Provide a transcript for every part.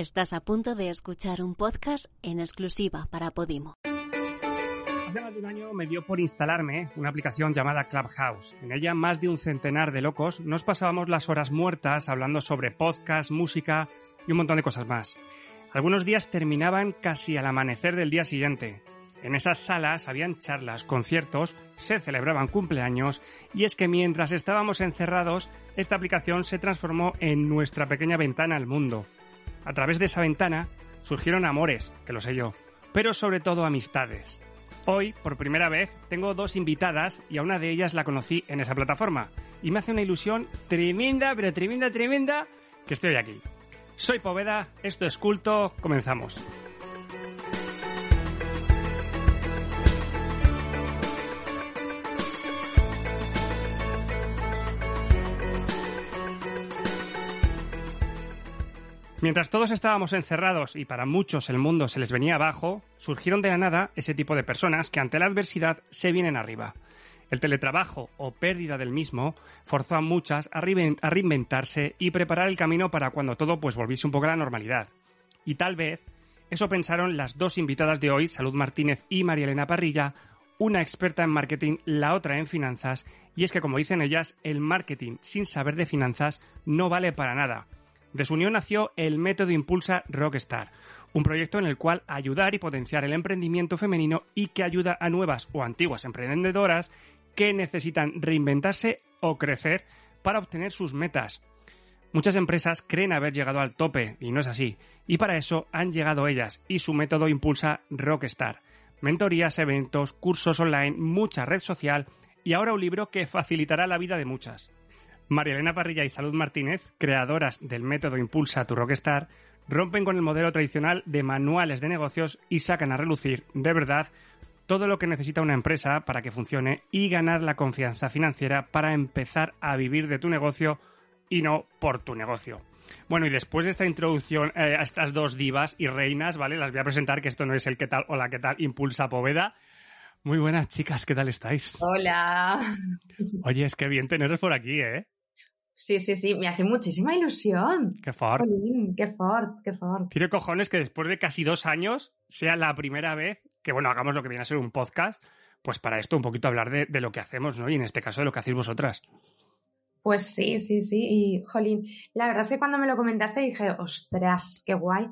Estás a punto de escuchar un podcast en exclusiva para Podimo. Hace más de un año me dio por instalarme una aplicación llamada Clubhouse. En ella más de un centenar de locos nos pasábamos las horas muertas hablando sobre podcast, música y un montón de cosas más. Algunos días terminaban casi al amanecer del día siguiente. En esas salas habían charlas, conciertos, se celebraban cumpleaños y es que mientras estábamos encerrados, esta aplicación se transformó en nuestra pequeña ventana al mundo. A través de esa ventana surgieron amores, que lo sé yo, pero sobre todo amistades. Hoy, por primera vez, tengo dos invitadas y a una de ellas la conocí en esa plataforma. Y me hace una ilusión tremenda, pero tremenda, tremenda, que estoy aquí. Soy Poveda, esto es Culto, comenzamos. Mientras todos estábamos encerrados y para muchos el mundo se les venía abajo, surgieron de la nada ese tipo de personas que ante la adversidad se vienen arriba. El teletrabajo o pérdida del mismo forzó a muchas a, reinventarse y preparar el camino para cuando todo pues volviese un poco a la normalidad. Y tal vez eso pensaron las dos invitadas de hoy, Salud Martínez y María Elena Parrilla, una experta en marketing, la otra en finanzas, y es que como dicen ellas, el marketing sin saber de finanzas no vale para nada de su unión nació el método Impulsa Rockstar, un proyecto en el cual ayudar y potenciar el emprendimiento femenino y que ayuda a nuevas o antiguas emprendedoras que necesitan reinventarse o crecer para obtener sus metas. Muchas empresas creen haber llegado al tope y no es así, y para eso han llegado ellas y su método impulsa Rockstar. Mentorías, eventos, cursos online, mucha red social y ahora un libro que facilitará la vida de muchas. María Elena Parrilla y Salud Martínez, creadoras del método Impulsa tu Rockstar, rompen con el modelo tradicional de manuales de negocios y sacan a relucir, de verdad, todo lo que necesita una empresa para que funcione y ganar la confianza financiera para empezar a vivir de tu negocio y no por tu negocio. Bueno, y después de esta introducción eh, a estas dos divas y reinas, ¿vale? Las voy a presentar, que esto no es el que tal o la que tal impulsa Poveda. Muy buenas, chicas, ¿qué tal estáis? Hola. Oye, es que bien teneros por aquí, ¿eh? Sí, sí, sí, me hace muchísima ilusión. Qué fort. qué fort, qué fort. Tiene cojones que después de casi dos años sea la primera vez que, bueno, hagamos lo que viene a ser un podcast, pues para esto un poquito hablar de, de lo que hacemos, ¿no? Y en este caso de lo que hacéis vosotras. Pues sí, sí, sí. Y, jolín, la verdad es que cuando me lo comentaste dije, ostras, qué guay.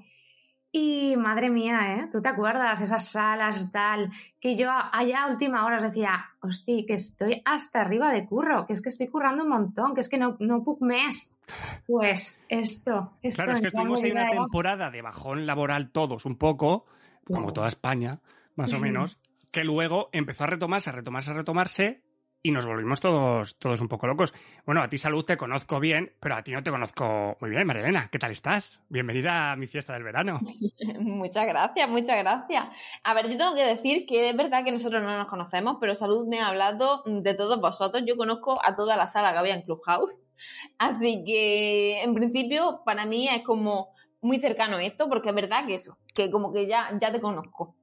Y madre mía, ¿eh? ¿Tú te acuerdas? Esas salas, tal, que yo allá a última hora os decía, hostia, que estoy hasta arriba de curro, que es que estoy currando un montón, que es que no, no puc mes. Pues esto, esto. Claro, es que estuvimos en una temporada de bajón laboral todos un poco, como toda España, más o menos, que luego empezó a retomarse, a retomarse, a retomarse, y nos volvimos todos, todos un poco locos. Bueno, a ti salud te conozco bien, pero a ti no te conozco muy bien, Marilena. ¿Qué tal estás? Bienvenida a mi fiesta del verano. muchas gracias, muchas gracias. A ver, yo tengo que decir que es verdad que nosotros no nos conocemos, pero salud me ha hablado de todos vosotros. Yo conozco a toda la sala que había en Clubhouse. Así que, en principio, para mí es como muy cercano esto, porque es verdad que eso, que como que ya, ya te conozco.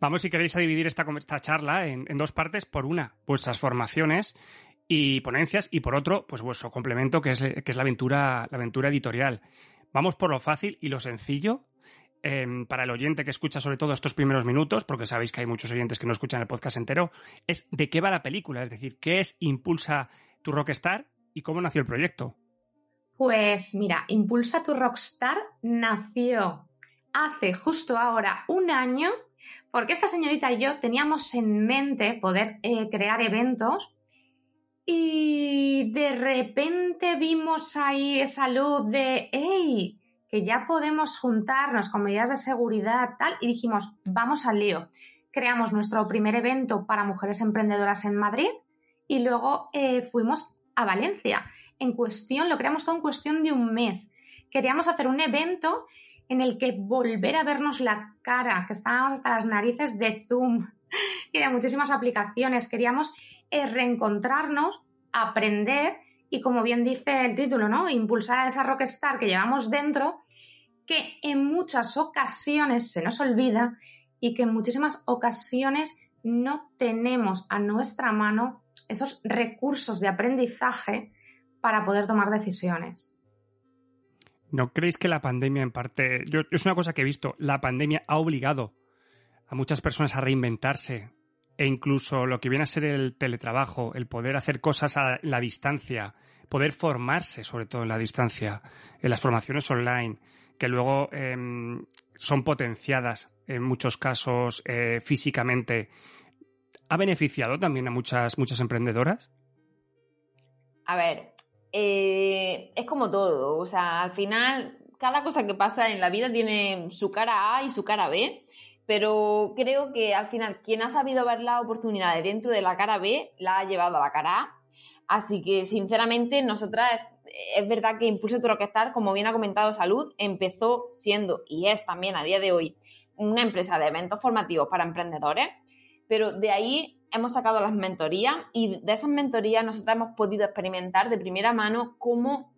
Vamos, si queréis, a dividir esta, esta charla en, dos partes. Por una, vuestras formaciones y ponencias, y por otro, pues vuestro complemento, que es, que es la, aventura, la aventura editorial. Vamos por lo fácil y lo sencillo. Em, para el oyente que escucha sobre todo estos primeros minutos, porque sabéis que hay muchos oyentes que no escuchan el podcast entero, es de qué va la película, es decir, qué es Impulsa tu Rockstar y cómo nació el proyecto. Pues mira, Impulsa tu Rockstar nació hace justo ahora un año porque esta señorita y yo teníamos en mente poder eh, crear eventos y de repente vimos ahí esa luz de, hey, que ya podemos juntarnos con medidas de seguridad, tal, y dijimos, vamos al lío. Creamos nuestro primer evento para mujeres emprendedoras en Madrid y luego eh, fuimos a Valencia. En cuestión, lo creamos todo en cuestión de un mes queríamos hacer un evento en el que volver a vernos la cara, que estábamos hasta las narices de Zoom y de muchísimas aplicaciones. Queríamos eh, reencontrarnos, aprender y, como bien dice el título, ¿no? Impulsar a esa rockstar que llevamos dentro, que en muchas ocasiones se nos olvida y que en muchísimas ocasiones no tenemos a nuestra mano esos recursos de aprendizaje para poder tomar decisiones. ¿No creéis que la pandemia en parte, yo, es una cosa que he visto, la pandemia ha obligado a muchas personas a reinventarse e incluso lo que viene a ser el teletrabajo, el poder hacer cosas a la distancia, poder formarse sobre todo en la distancia, en las formaciones online, que luego em, son potenciadas en muchos casos eh, físicamente, ¿ha beneficiado también a muchas, muchas emprendedoras? A ver, eh, es como todo, o sea, al final cada cosa que pasa en la vida tiene su cara A y su cara B, pero creo que al final quien ha sabido ver las oportunidades dentro de la cara B la ha llevado a la cara A. Así que, sinceramente, nosotras es verdad que Impulse tu Rockstar, como bien ha comentado Salud, empezó siendo y es también a día de hoy una empresa de eventos formativos para emprendedores, pero de ahí hemos sacado las mentorías y de esas mentorías nosotros hemos podido experimentar de primera mano cómo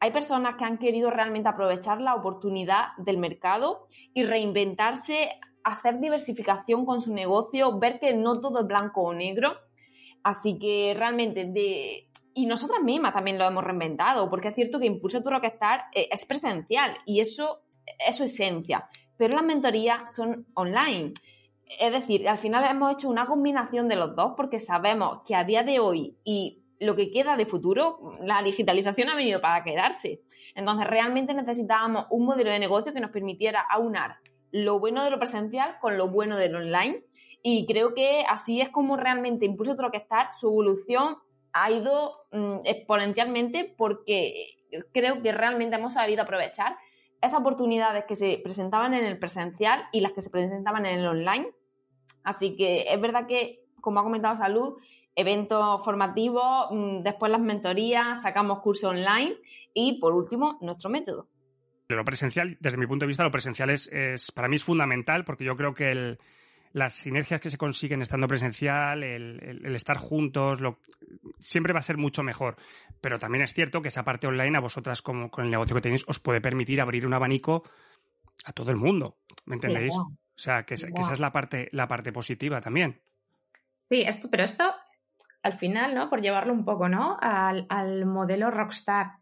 hay personas que han querido realmente aprovechar la oportunidad del mercado y reinventarse, hacer diversificación con su negocio, ver que no todo es blanco o negro. Así que realmente. Y nosotras mismas también lo hemos reinventado, porque es cierto que Impulsa tu Rockstar eh, es presencial y eso es su esencia, pero las mentorías son online. Es decir, al final hemos hecho una combinación de los dos porque sabemos que a día de hoy y lo que queda de futuro, la digitalización ha venido para quedarse. Entonces, realmente necesitábamos un modelo de negocio que nos permitiera aunar lo bueno de lo presencial con lo bueno del online. Y creo que así es como realmente Impulso Troquestar, su evolución ha ido mm, exponencialmente porque creo que realmente hemos sabido aprovechar esas oportunidades que se presentaban en el presencial y las que se presentaban en el online Así que es verdad que, como ha comentado Salud, eventos formativos, mm, después las mentorías, sacamos cursos online y, por último, nuestro método. Lo presencial, desde mi punto de vista, lo presencial es, para mí es fundamental porque yo creo que las sinergias que se consiguen estando presencial, el, estar juntos, siempre va a ser mucho mejor. Pero también es cierto que esa parte online a vosotras, como con el negocio que tenéis, os puede permitir abrir un abanico a todo el mundo. ¿Me entendéis? O sea, que, esa es la parte, la parte positiva también. Sí, esto, pero esto, al final, ¿no? Por llevarlo un poco, ¿no? Al, modelo rockstar.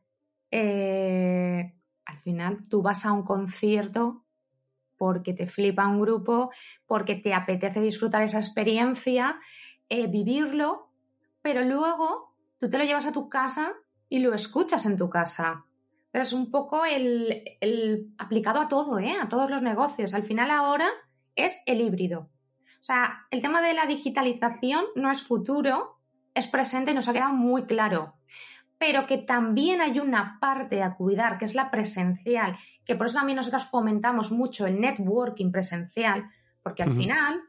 Eh, al final, tú vas a un concierto porque te flipa un grupo, porque te apetece disfrutar esa experiencia, eh, vivirlo, pero luego tú te lo llevas a tu casa y lo escuchas en tu casa. Es un poco el, el, aplicado a todo, ¿eh? a todos los negocios. Al final ahora es el híbrido. O sea, el tema de la digitalización no es futuro, es presente y nos ha quedado muy claro. Pero que también hay una parte a cuidar, que es la presencial, que por eso también nosotros fomentamos mucho el networking presencial, porque al final,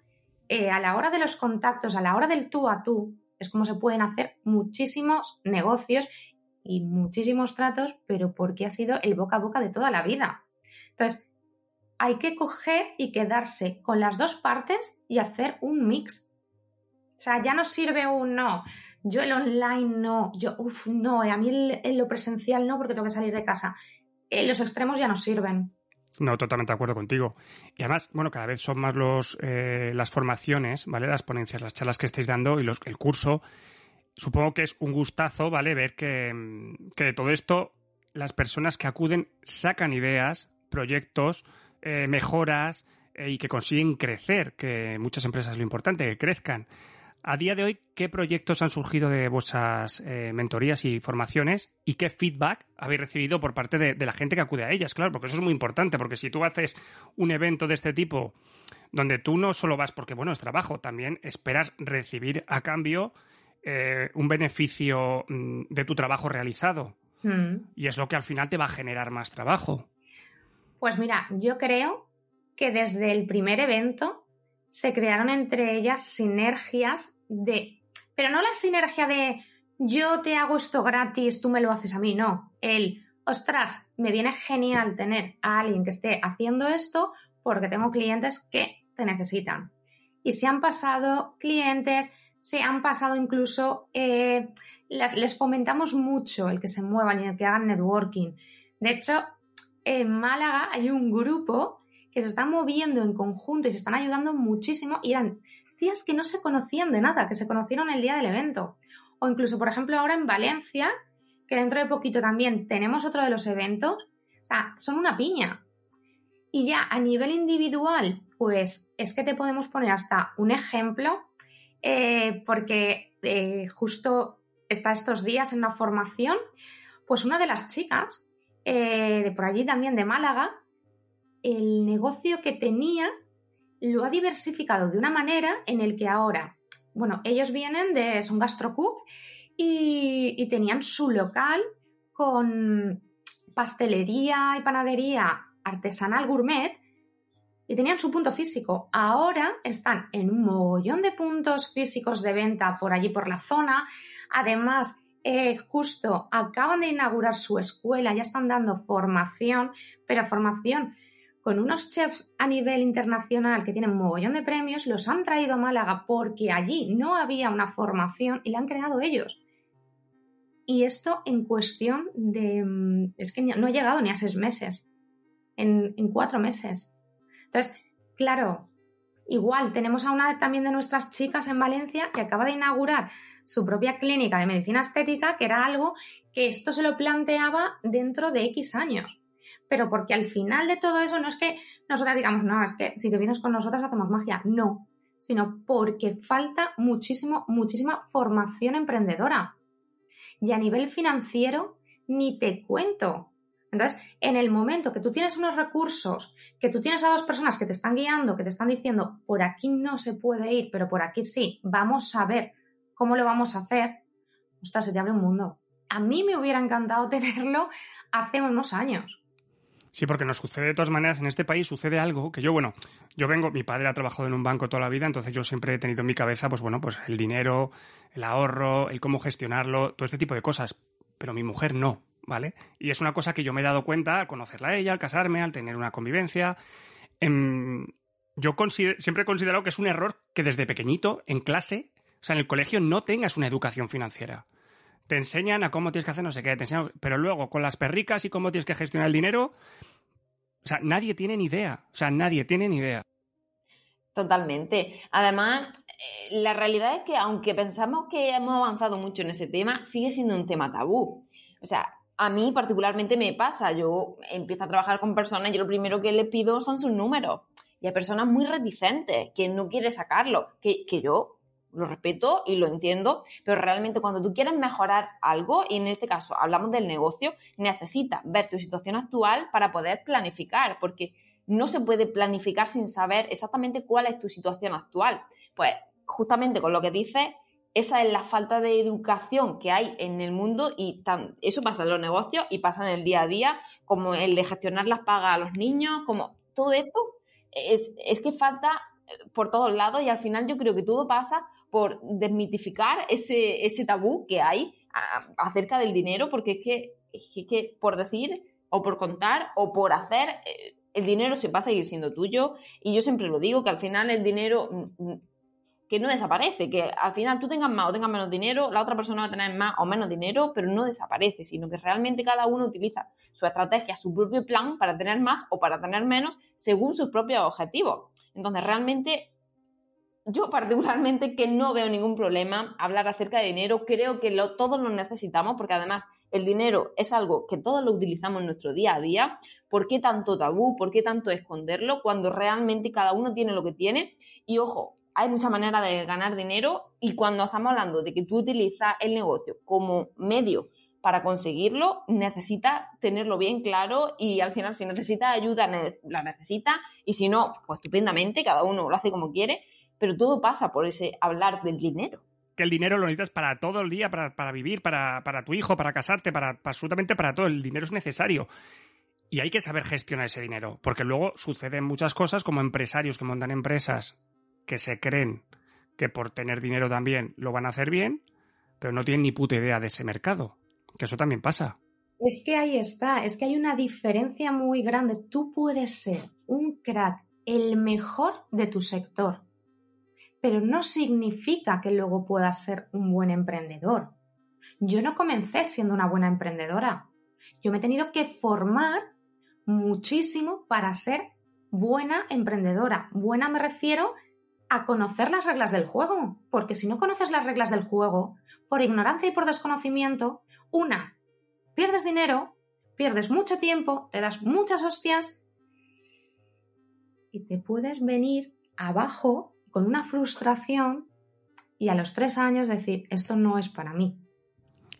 eh, a la hora de los contactos, a la hora del tú a tú, es como se pueden hacer muchísimos negocios y muchísimos tratos, pero porque ha sido el boca a boca de toda la vida. Entonces, hay que coger y quedarse con las dos partes y hacer un mix. O sea, ya no sirve un no. Yo el online no, yo, uff, no, a mí el, lo presencial no porque tengo que salir de casa. Eh, los extremos ya no sirven. No, totalmente de acuerdo contigo. Y además, bueno, cada vez son más los, eh, las formaciones, ¿vale? Las ponencias, las charlas que estáis dando y los, el curso. Supongo que es un gustazo, ¿vale? Ver que, que de todo esto las personas que acuden sacan ideas, proyectos, eh, mejoras eh, y que consiguen crecer, que muchas empresas es lo importante, que crezcan. A día de hoy, ¿qué proyectos han surgido de vuestras eh, mentorías y formaciones y qué feedback habéis recibido por parte de, la gente que acude a ellas? Claro, porque eso es muy importante, porque si tú haces un evento de este tipo donde tú no solo vas porque, bueno, es trabajo, también esperas recibir a cambio un beneficio mm, de tu trabajo realizado. Mm. Y es lo que al final te va a generar más trabajo. Pues mira, yo creo que desde el primer evento se crearon entre ellas sinergias de, pero no la sinergia de yo te hago esto gratis, tú me lo haces a mí, no. El, ostras, me viene genial tener a alguien que esté haciendo esto porque tengo clientes que te necesitan. Y se han pasado clientes, se han pasado incluso, eh, les fomentamos mucho el que se muevan y el que hagan networking. De hecho, en Málaga hay un grupo que se está moviendo en conjunto y se están ayudando muchísimo y eran tías que no se conocían de nada, que se conocieron el día del evento. O incluso, por ejemplo, ahora en Valencia, que dentro de poquito también tenemos otro de los eventos, o sea, son una piña. Y ya a nivel individual, pues es que te podemos poner hasta un ejemplo, eh, porque eh, justo está estos días en una formación, pues una de las chicas eh, de por allí también de Málaga, el negocio que tenía lo ha diversificado de una manera en el que ahora, bueno, ellos vienen de, son gastrocook y, y tenían su local con pastelería y panadería artesanal gourmet y tenían su punto físico. Ahora están en un mogollón de puntos físicos de venta por allí por la zona. Además, eh, justo acaban de inaugurar su escuela, ya están dando formación, pero formación con unos chefs a nivel internacional que tienen un mogollón de premios, los han traído a Málaga porque allí no había una formación y la han creado ellos. Y esto en cuestión de... Mm, es que no ha llegado ni a seis meses, en, en cuatro meses. Entonces, claro, igual tenemos a una también de nuestras chicas en Valencia que acaba de inaugurar su propia clínica de medicina estética, que era algo que esto se lo planteaba dentro de X años pero porque al final de todo eso no es que nosotras digamos, no, es que si te vienes con nosotras hacemos magia, no, sino porque falta muchísimo, muchísima formación emprendedora. Y a nivel financiero, ni te cuento. Entonces, en el momento que tú tienes unos recursos, que tú tienes a dos personas que te están guiando, que te están diciendo, por aquí no se puede ir, pero por aquí sí, vamos a ver cómo lo vamos a hacer, ostras, se te abre un mundo. A mí me hubiera encantado tenerlo hace unos años. Sí, porque nos sucede de todas maneras en este país, sucede algo que yo, bueno, yo vengo, mi padre ha trabajado en un banco toda la vida, entonces yo siempre he tenido en mi cabeza, pues bueno, pues el dinero, el ahorro, el cómo gestionarlo, todo este tipo de cosas. Pero mi mujer no, ¿vale? Y es una cosa que yo me he dado cuenta al conocerla a ella, al casarme, al tener una convivencia. Em, yo siempre he considerado que es un error que desde pequeñito, en clase, o sea, en el colegio, no tengas una educación financiera te enseñan a cómo tienes que hacer no sé qué, te enseñan, pero luego con las perricas y cómo tienes que gestionar el dinero, o sea, nadie tiene ni idea, o sea, nadie tiene ni idea. Totalmente. Además, eh, la realidad es que aunque pensamos que hemos avanzado mucho en ese tema, sigue siendo un tema tabú. O sea, a mí particularmente me pasa, yo empiezo a trabajar con personas y lo primero que les pido son sus números. Y hay personas muy reticentes que no quieren sacarlo, que, que yo lo respeto y lo entiendo, pero realmente cuando tú quieres mejorar algo, y en este caso hablamos del negocio, necesitas ver tu situación actual para poder planificar, porque no se puede planificar sin saber exactamente cuál es tu situación actual. Pues justamente con lo que dices, esa es la falta de educación que hay en el mundo y eso pasa en los negocios y pasa en el día a día, como el de gestionar las pagas a los niños, como todo esto es, es que falta eh, por todos lados y al final yo creo que todo pasa por desmitificar ese, ese tabú que hay acerca del dinero, porque es que, es que por decir o por contar o por hacer, eh, el dinero se va a seguir siendo tuyo y yo siempre lo digo, que al final el dinero mm, mm, que no desaparece, que al final tú tengas más o tengas menos dinero, la otra persona va a tener más o menos dinero, pero no desaparece, sino que realmente cada uno utiliza su estrategia, su propio plan para tener más o para tener menos según sus propios objetivos. Entonces, realmente yo particularmente que no veo ningún problema hablar acerca de dinero, creo que todos lo necesitamos porque además el dinero es algo que todos lo utilizamos en nuestro día a día. ¿Por qué tanto tabú? ¿Por qué tanto esconderlo cuando realmente cada uno tiene lo que tiene? Y ojo, hay muchas maneras de ganar dinero y cuando estamos hablando de que tú utilizas el negocio como medio para conseguirlo, necesitas tenerlo bien claro y al final si necesitas ayuda, la necesitas y si no, pues estupendamente, cada uno lo hace como quiere pero todo pasa por ese hablar del dinero. Que el dinero lo necesitas para todo el día, para, vivir, para, tu hijo, para casarte, para, absolutamente para todo. El dinero es necesario. Y hay que saber gestionar ese dinero, porque luego suceden muchas cosas como empresarios que montan empresas que se creen que por tener dinero también lo van a hacer bien, pero no tienen ni puta idea de ese mercado. Que eso también pasa. Es que ahí está, es que hay una diferencia muy grande. Tú puedes ser un crack, el mejor de tu sector, pero no significa que luego puedas ser un buen emprendedor. Yo no comencé siendo una buena emprendedora. Yo me he tenido que formar muchísimo para ser buena emprendedora. Buena me refiero a conocer las reglas del juego, porque si no conoces las reglas del juego, por ignorancia y por desconocimiento, una, pierdes dinero, pierdes mucho tiempo, te das muchas hostias y te puedes venir abajo con una frustración y a los tres años decir, esto no es para mí.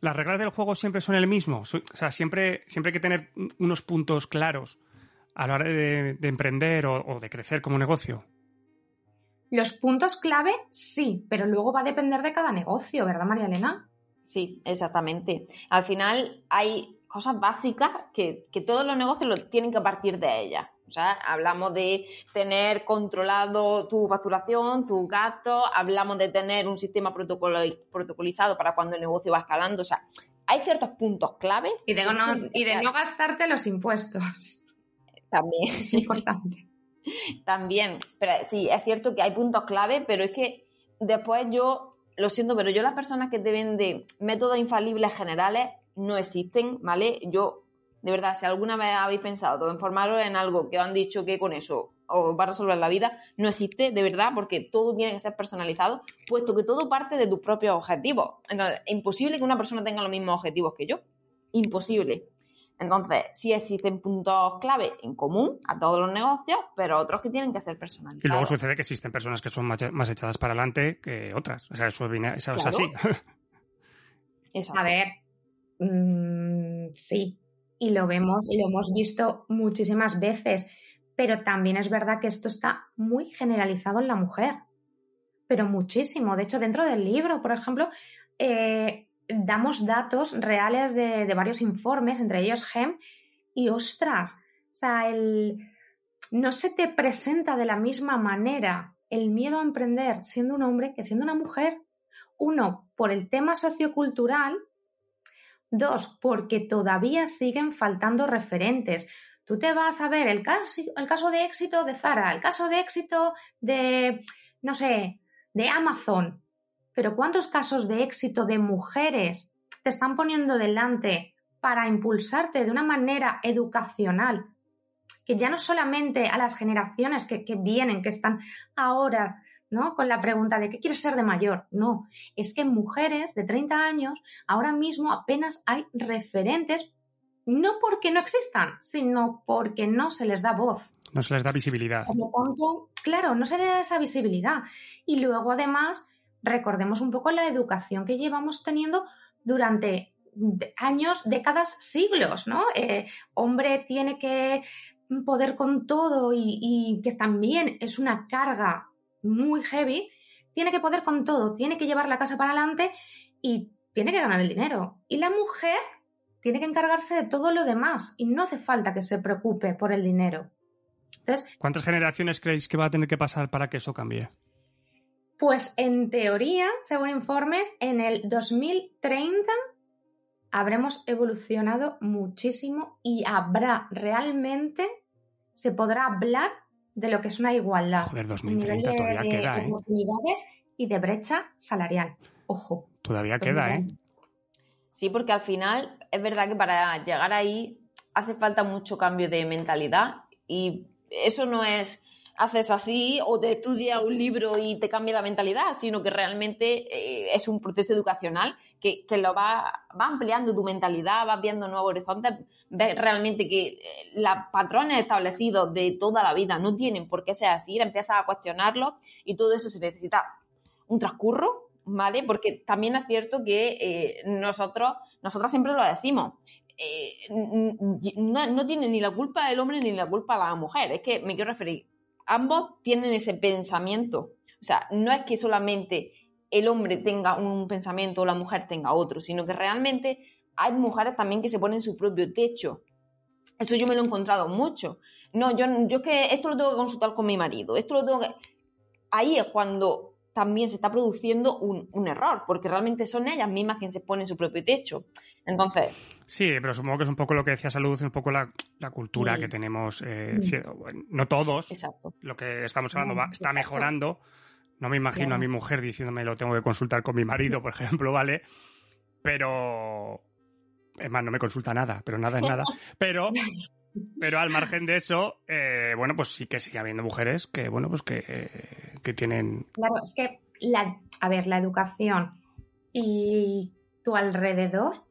¿Las reglas del juego siempre son el mismo? O sea, siempre, siempre hay que tener unos puntos claros a la hora de, emprender o de crecer como negocio. Los puntos clave sí, pero luego va a depender de cada negocio, ¿verdad, María Elena? Sí, exactamente. Al final hay cosas básicas que, todos los negocios lo tienen que partir de ellas. O sea, hablamos de tener controlado tu facturación, tus gastos, hablamos de tener un sistema protocolizado para cuando el negocio va escalando. O sea, hay ciertos puntos clave. Y de, no, y de no gastarte los impuestos. También. Es importante. También, pero sí, es cierto que hay puntos clave, pero es que después yo, lo siento, pero yo las personas que te de métodos infalibles generales no existen, ¿vale? Yo, de verdad, si alguna vez habéis pensado en formaros en algo que os han dicho que con eso os va a resolver la vida, no existe, de verdad, porque todo tiene que ser personalizado, puesto que todo parte de tus propios objetivos. Entonces, es imposible que una persona tenga los mismos objetivos que yo. Imposible. Entonces, sí existen puntos clave en común a todos los negocios, pero otros que tienen que ser personalizados. Y luego sucede que existen personas que son más, echadas para adelante que otras. O sea, eso, es así. A ver, mm, sí, y lo vemos y lo hemos visto muchísimas veces, pero también es verdad que esto está muy generalizado en la mujer, pero muchísimo. De hecho, dentro del libro, por ejemplo, eh, damos datos reales de, varios informes, entre ellos GEM, y ostras, o sea, el, no se te presenta de la misma manera el miedo a emprender siendo un hombre que siendo una mujer. Uno, por el tema sociocultural. Dos, porque todavía siguen faltando referentes. Tú te vas a ver el caso, el caso de éxito de Zara, el caso de éxito de, no sé, de Amazon. Pero ¿cuántos casos de éxito de mujeres te están poniendo delante para impulsarte de una manera educacional? Que ya no solamente a las generaciones que, vienen, que están ahora ¿no? Con la pregunta de ¿qué quieres ser de mayor? No, es que mujeres de 30 años ahora mismo apenas hay referentes, no porque no existan, sino porque no se les da voz. No se les da visibilidad. claro, no se les da esa visibilidad. Y luego, además, recordemos un poco la educación que llevamos teniendo durante años, décadas, siglos, ¿no? Eh, hombre tiene que poder con todo y, que también es una carga muy heavy, tiene que poder con todo, tiene que llevar la casa para adelante y tiene que ganar el dinero. Y la mujer tiene que encargarse de todo lo demás y no hace falta que se preocupe por el dinero. Entonces, ¿Cuántas generaciones creéis que va a tener que pasar para que eso cambie? Pues en teoría, según informes, en el 2030 habremos evolucionado muchísimo y habrá realmente, se podrá hablar de lo que es una igualdad. Joder, 2030 todavía queda, ¿eh? oportunidades y de brecha salarial. Ojo. Todavía queda, ¿eh? Sí, porque al final es verdad que para llegar ahí hace falta mucho cambio de mentalidad y eso no es haces así o te estudias un libro y te cambia la mentalidad, sino que realmente eh, es un proceso educacional que, lo va, va, ampliando tu mentalidad, vas viendo nuevos horizontes, ves realmente que eh, los patrones establecidos de toda la vida no tienen por qué ser así, empiezas a cuestionarlos y todo eso se necesita un transcurso, ¿vale? Porque también es cierto que eh, nosotros, nosotras siempre lo decimos, no, no, tiene ni la culpa el hombre ni la culpa la mujer. Es que me quiero referir, ambos tienen ese pensamiento. O sea, no es que solamente el hombre tenga un pensamiento o la mujer tenga otro, sino que realmente hay mujeres también que se ponen su propio techo. Eso yo me lo he encontrado mucho. No, yo, yo es que esto lo tengo que consultar con mi marido, esto lo tengo que... Ahí es cuando también se está produciendo un, un error, porque realmente son ellas mismas quienes se ponen su propio techo. Entonces, Sí, pero supongo que es un poco lo que decía Salud, un poco la, cultura Sí. que tenemos. eh, sí, no todos, exacto. lo que estamos hablando va- está Exacto. mejorando. No me imagino a mi mujer diciéndome lo tengo que consultar con mi marido, por ejemplo, ¿vale? Pero. Es más, no me consulta nada, pero nada es nada. Pero, pero al margen de eso, eh, bueno, pues sí que sigue habiendo mujeres que, bueno, pues que, eh, que tienen. Claro, es que, la, a ver, la educación y tu alrededor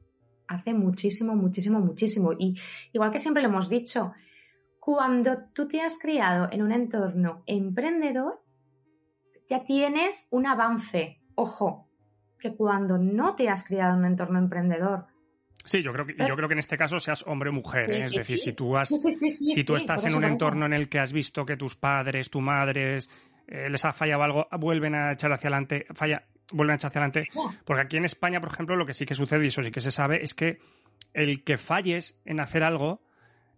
hace muchísimo, muchísimo, muchísimo. Y igual que siempre lo hemos dicho, cuando tú te has criado en un entorno emprendedor, ya tienes un avance. Ojo, que cuando no te has criado en un entorno emprendedor, Sí, yo creo que, yo creo que en este caso seas hombre o mujer, ¿eh? es decir, si tú has si tú estás en un entorno en el que has visto que tus padres, tu madres, eh, les ha fallado algo, vuelven a echar hacia adelante, falla, vuelven a echar hacia adelante. Oh. Porque aquí en España, por ejemplo, lo que sí que sucede, y eso sí que se sabe, es que el que falles en hacer algo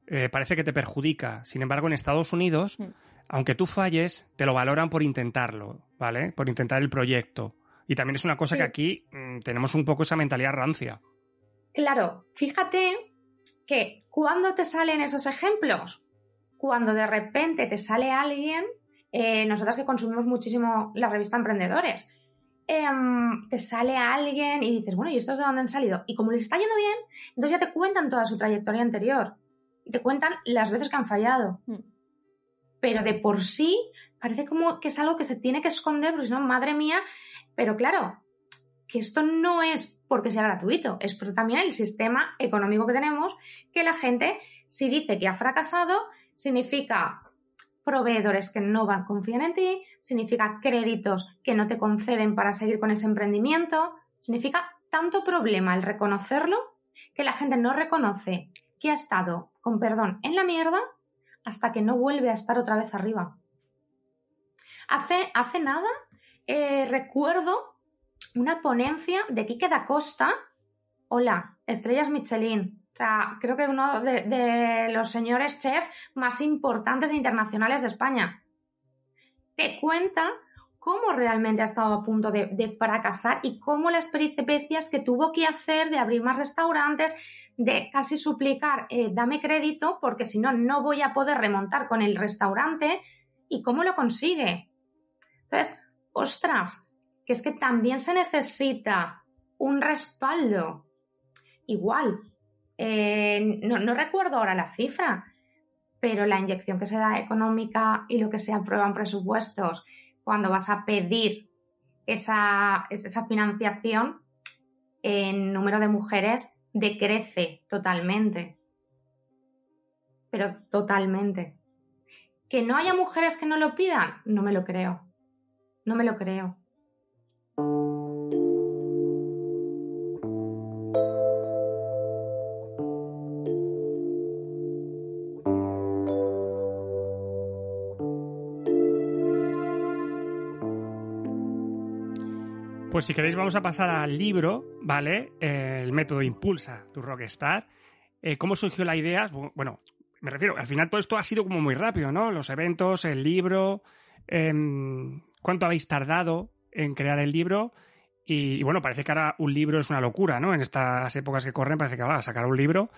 eh, parece que te perjudica. Sin embargo, en Estados Unidos, Mm. aunque tú falles, te lo valoran por intentarlo, ¿vale? Por intentar el proyecto. Y también es una cosa Sí. que aquí mm, tenemos un poco esa mentalidad rancia. Claro, fíjate que cuando te salen esos ejemplos, cuando de repente te sale alguien, eh, nosotras que consumimos muchísimo la revista Emprendedores, em, te sale alguien y dices, bueno, ¿y estos de dónde han salido? Y como les está yendo bien, entonces ya te cuentan toda su trayectoria anterior y te cuentan las veces que han fallado. Mm. Pero de por sí parece como que es algo que se tiene que esconder, porque si no, madre mía, pero claro, que esto no es porque sea gratuito, es por también el sistema económico que tenemos, que la gente, si dice que ha fracasado, significa proveedores que no van, confían en ti, significa créditos que no te conceden para seguir con ese emprendimiento, significa tanto problema el reconocerlo que la gente no reconoce que ha estado, con perdón, en la mierda hasta que no vuelve a estar otra vez arriba. Hace, hace nada eh, recuerdo una ponencia de Quique da Costa. Hola, estrellas Michelin. O sea, creo que uno de, los señores chef más importantes e internacionales de España. Te cuenta cómo realmente ha estado a punto de, de fracasar y cómo las peripecias que tuvo que hacer de abrir más restaurantes, de casi suplicar, eh, dame crédito, porque si no, no voy a poder remontar con el restaurante, y cómo lo consigue. Entonces, ostras, que es que también se necesita un respaldo. Igual, eh, no, recuerdo ahora la cifra, pero la inyección que se da económica y lo que se aprueba en presupuestos cuando vas a pedir esa, esa financiación, en número de mujeres decrece totalmente. Pero totalmente. ¿Que no haya mujeres que no lo pidan? No me lo creo. No me lo creo. Pues si queréis vamos a pasar al libro, ¿vale? Eh, el método Impulsa tu Rockstar. Eh, ¿Cómo surgió la idea? Bu- Bueno, me refiero, al final todo esto ha sido como muy rápido, ¿no? Los eventos, el libro, em, ¿cuánto habéis tardado en crear el libro? Y, y bueno, parece que ahora un libro es una locura, ¿no? En estas épocas que corren parece que ahora sacar un libro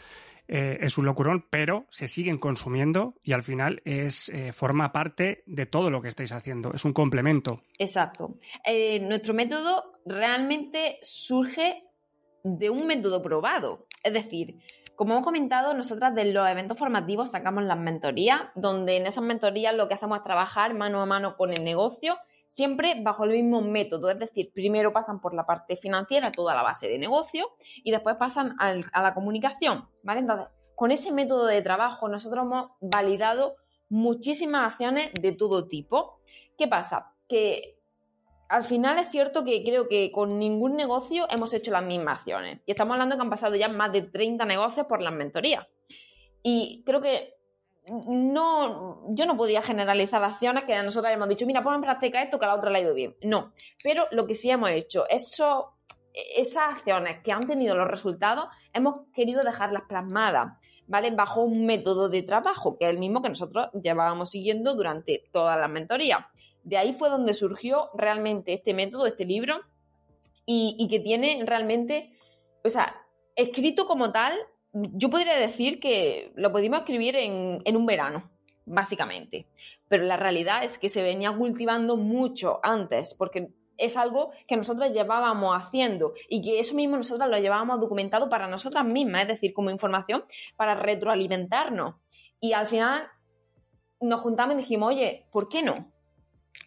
eh, es un locurón, pero se siguen consumiendo y al final es eh, forma parte de todo lo que estáis haciendo, es un complemento. Exacto. Eh, nuestro método realmente surge de un método probado. Es decir, como hemos comentado, nosotras de los eventos formativos sacamos las mentorías, donde en esas mentorías lo que hacemos es trabajar mano a mano con el negocio, siempre bajo el mismo método. Es decir, primero pasan por la parte financiera, toda la base de negocio, y después pasan a la comunicación. ¿vale? Entonces, con ese método de trabajo, nosotros hemos validado muchísimas acciones de todo tipo. ¿Qué pasa? Que al final es cierto que creo que con ningún negocio hemos hecho las mismas acciones. Y estamos hablando que han pasado ya más de 30 negocios por las mentorías. Y creo que no, yo no podía generalizar acciones que a nosotros hayamos dicho, mira, pon en práctica esto que a la otra le ha ido bien. No, pero lo que sí hemos hecho, eso, esas acciones que han tenido los resultados, hemos querido dejarlas plasmadas, ¿vale? Bajo un método de trabajo, que es el mismo que nosotros llevábamos siguiendo durante todas las mentorías. De ahí fue donde surgió realmente este método, este libro, y, y que tiene realmente, o sea, escrito como tal, yo podría decir que lo pudimos escribir en, un verano, básicamente. Pero la realidad es que se venía cultivando mucho antes, porque es algo que nosotros llevábamos haciendo y que eso mismo nosotros lo llevábamos documentado para nosotras mismas, es decir, como información para retroalimentarnos. Y al final nos juntamos y dijimos, oye, ¿por qué no?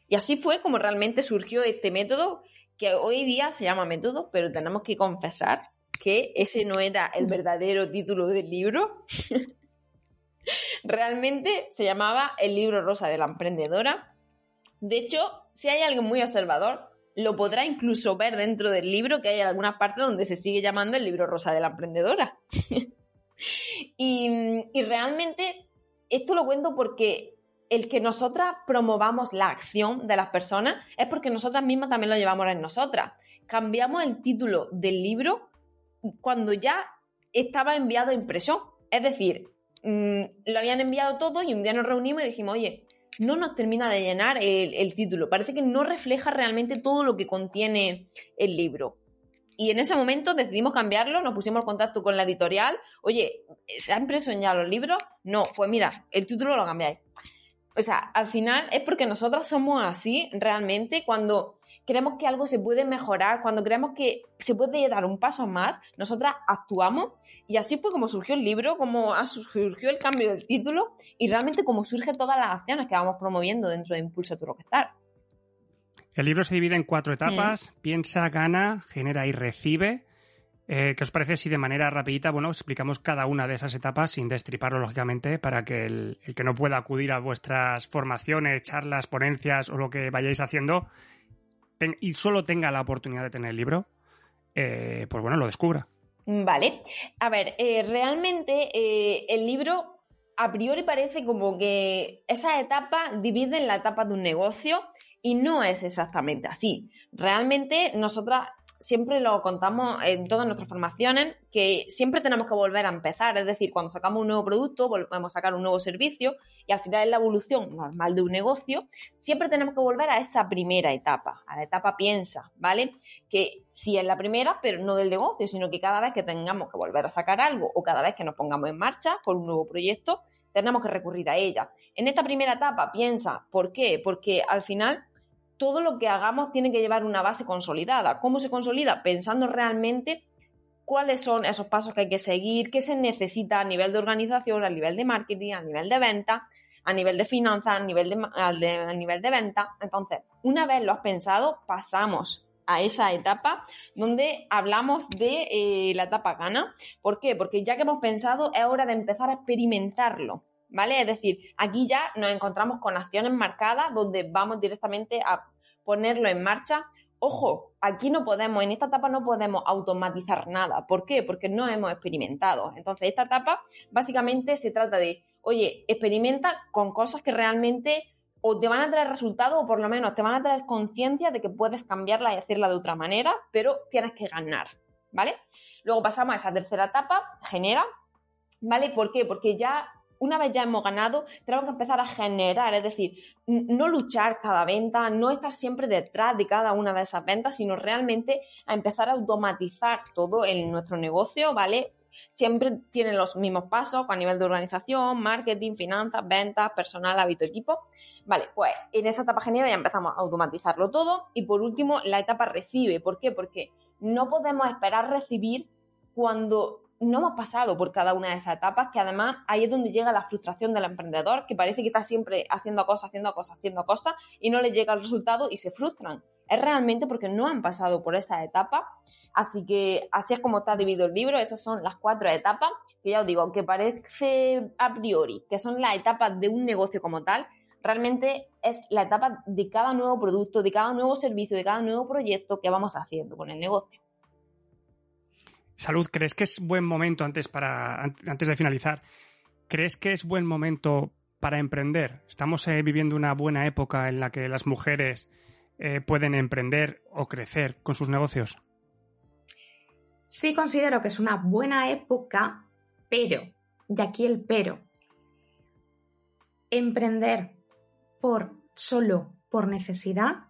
Y así fue como realmente surgió este método que hoy día se llama método, pero tenemos que confesar que ese no era el verdadero título del libro. Realmente se llamaba El libro rosa de la emprendedora. De hecho, si hay alguien muy observador, lo podrá incluso ver dentro del libro, que hay algunas partes donde se sigue llamando el libro rosa de la emprendedora. y, y realmente esto lo cuento porque el que nosotras promovamos la acción de las personas es porque nosotras mismas también lo llevamos en nosotras. Cambiamos el título del libro cuando ya estaba enviado a impresión. Es decir, mm, lo habían enviado todo y un día nos reunimos y dijimos, oye, no nos termina de llenar el, título. Parece que no refleja realmente todo lo que contiene el libro. Y en ese momento decidimos cambiarlo, nos pusimos en contacto con la editorial. Oye, ¿se han impreso ya los libros? No, pues mira, el título lo cambiáis. O sea, al final es porque nosotros somos así realmente cuando creemos que algo se puede mejorar, cuando creemos que se puede dar un paso más, nosotras actuamos y así fue como surgió el libro, como surgió el cambio del título y realmente como surgen todas las acciones que vamos promoviendo dentro de Impulsa tu Rockstar. El libro se divide en cuatro etapas, mm. piensa, gana, genera y recibe. Eh, ¿Qué os parece si de manera rapidita, bueno, explicamos cada una de esas etapas sin destriparlo, lógicamente, para que el, el, que no pueda acudir a vuestras formaciones, charlas, ponencias o lo que vayáis haciendo, y solo tenga la oportunidad de tener el libro, eh, pues bueno, lo descubra. Vale. A ver, eh, realmente eh, el libro a priori parece como que esa etapa divide en la etapa de un negocio y no es exactamente así. Realmente nosotras siempre lo contamos en todas nuestras formaciones, que siempre tenemos que volver a empezar, es decir, cuando sacamos un nuevo producto, volvemos a sacar un nuevo servicio y al final es la evolución normal de un negocio, siempre tenemos que volver a esa primera etapa, a la etapa piensa, ¿vale? Que sí es la primera, pero no del negocio, sino que cada vez que tengamos que volver a sacar algo o cada vez que nos pongamos en marcha con un nuevo proyecto, tenemos que recurrir a ella. En esta primera etapa piensa, ¿por qué? Porque al final todo lo que hagamos tiene que llevar una base consolidada. ¿Cómo se consolida? Pensando realmente cuáles son esos pasos que hay que seguir, qué se necesita a nivel de organización, a nivel de marketing, a nivel de venta, a nivel de finanzas, a nivel de, a nivel de venta. Entonces, una vez lo has pensado, pasamos a esa etapa donde hablamos de eh, la etapa gana. ¿Por qué? Porque ya que hemos pensado, es hora de empezar a experimentarlo. ¿Vale? Es decir, aquí ya nos encontramos con acciones marcadas donde vamos directamente a ponerlo en marcha. Ojo, aquí no podemos, en esta etapa no podemos automatizar nada. ¿Por qué? Porque no hemos experimentado. Entonces, esta etapa básicamente se trata de, oye, experimenta con cosas que realmente o te van a traer resultados o por lo menos te van a traer conciencia de que puedes cambiarla y hacerla de otra manera, pero tienes que ganar, ¿vale? Luego pasamos a esa tercera etapa, genera, ¿vale? ¿Por qué? Porque ya una vez ya hemos ganado, tenemos que empezar a generar, es decir, no luchar cada venta, no estar siempre detrás de cada una de esas ventas, sino realmente a empezar a automatizar todo en nuestro negocio, ¿vale? Siempre tienen los mismos pasos a nivel de organización, marketing, finanzas, ventas, personal, hábito, equipo. Vale, pues en esa etapa general ya empezamos a automatizarlo todo. Y por último, la etapa recibe. ¿Por qué? Porque no podemos esperar recibir cuando no hemos pasado por cada una de esas etapas, que además ahí es donde llega la frustración del emprendedor, que parece que está siempre haciendo cosas, haciendo cosas, haciendo cosas, y no le llega el resultado y se frustran. Es realmente porque no han pasado por esa etapa. Así que así es como está dividido el libro, esas son las cuatro etapas, que ya os digo, aunque parece a priori que son las etapas de un negocio como tal, realmente es la etapa de cada nuevo producto, de cada nuevo servicio, de cada nuevo proyecto que vamos haciendo con el negocio. Salud, ¿crees que es buen momento antes para antes de finalizar? ¿Crees que es buen momento para emprender? Estamos eh, viviendo una buena época en la que las mujeres eh, pueden emprender o crecer con sus negocios. Sí considero que es una buena época, pero, de aquí el pero, emprender por solo por necesidad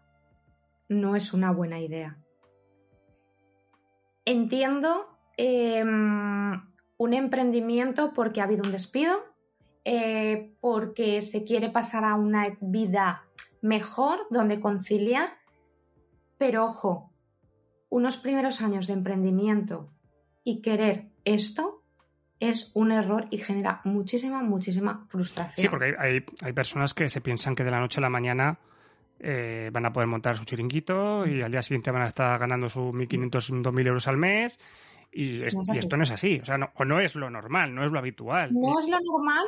no es una buena idea. Entiendo em, un emprendimiento porque ha habido un despido, eh, porque se quiere pasar a una vida mejor, donde conciliar, pero ojo, unos primeros años de emprendimiento y querer esto es un error y genera muchísima, muchísima frustración. Sí, porque hay, hay personas que se piensan que de la noche a la mañana eh, van a poder montar su chiringuito y al día siguiente van a estar ganando sus 1.500, 2.000 euros al mes. Y, es- No es y así. esto no es así, o sea, no, o no es lo normal, no es lo habitual. No es lo normal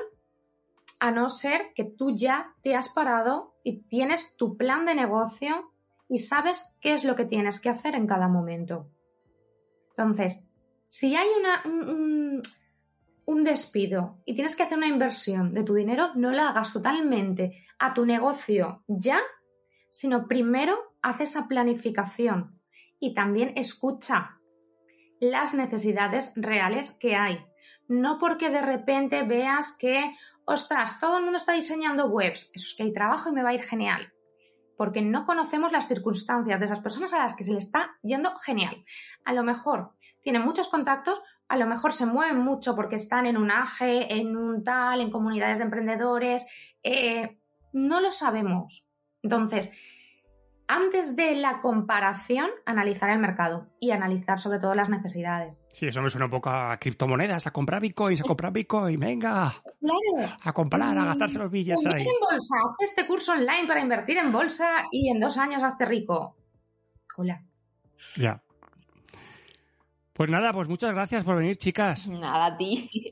a no ser que tú ya te has parado y tienes tu plan de negocio y sabes qué es lo que tienes que hacer en cada momento. Entonces, si hay una, un, un- un despido y tienes que hacer una inversión de tu dinero, no la hagas totalmente a tu negocio ya, sino primero haz esa planificación y también escucha las necesidades reales que hay. No porque de repente veas que, ostras, todo el mundo está diseñando webs, eso es que hay trabajo y me va a ir genial. Porque no conocemos las circunstancias de esas personas a las que se le está yendo genial. A lo mejor tienen muchos contactos, a lo mejor se mueven mucho porque están en un AGE, en un tal, en comunidades de emprendedores. eh, no lo sabemos. Entonces, antes de la comparación, analizar el mercado y analizar sobre todo las necesidades. Sí, eso me suena un poco a criptomonedas, a comprar bitcoins, a comprar bitcoin, venga, Claro. a comprar, a gastarse los billetes ahí. Invertir en bolsa, haz este curso online para invertir en bolsa y en dos años hazte rico. Hola. Ya. Pues nada, pues muchas gracias por venir, chicas. Nada, a ti.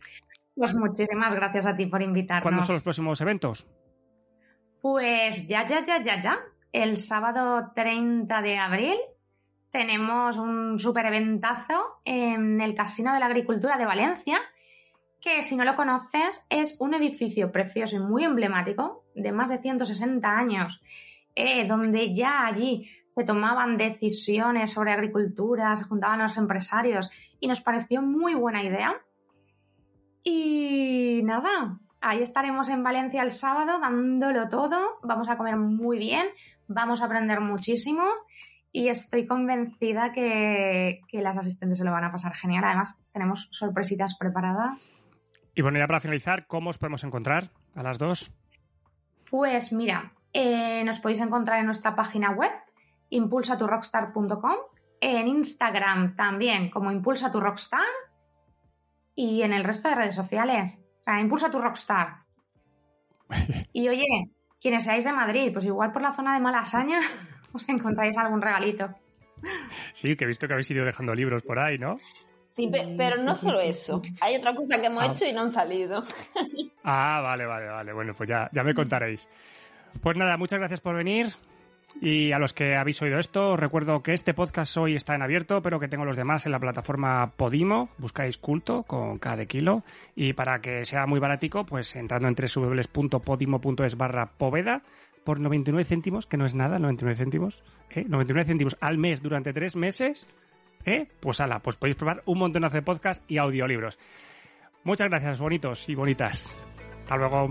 Pues muchísimas gracias a ti por invitarnos. ¿Cuándo son los próximos eventos? Pues ya, ya, ya, ya, ya. El sábado 30 de abril tenemos un super eventazo en el Casino de la Agricultura de Valencia, que si no lo conoces es un edificio precioso y muy emblemático de más de 160 años, eh, donde ya allí se tomaban decisiones sobre agricultura, se juntaban los empresarios y nos pareció muy buena idea. Y nada, ahí estaremos en Valencia el sábado dándolo todo, vamos a comer muy bien, vamos a aprender muchísimo y estoy convencida que, que las asistentes se lo van a pasar genial. Además, tenemos sorpresitas preparadas. Y bueno, ya para finalizar, ¿cómo os podemos encontrar a las dos? Pues mira, eh, nos podéis encontrar en nuestra página web, impulsaturrockstar.com, en Instagram también como Impulsa tu Rockstar y en el resto de redes sociales. O sea, Impulsa tu Rockstar. Y oye, quienes seáis de Madrid, pues igual por la zona de Malasaña os encontráis algún regalito. Sí, que he visto que habéis ido dejando libros por ahí, ¿no? Sí, Sí, pero no solo eso. Hay otra cosa que hemos Ah. hecho y no han salido. Ah, vale, vale, vale. Bueno, pues ya, ya me contaréis. Pues nada, muchas gracias por venir. Y a los que habéis oído esto, os recuerdo que este podcast hoy está en abierto, pero que tengo los demás en la plataforma Podimo. Buscáis culto con de kilo. Y para que sea muy baratico, pues entrando en www.podimo.es barra poveda por 99 céntimos, que no es nada, 99 céntimos, ¿eh? 99 céntimos al mes durante tres meses, ¿eh? Pues ala, pues podéis probar un montonazo de podcast y audiolibros. Muchas gracias, bonitos y bonitas. Hasta luego.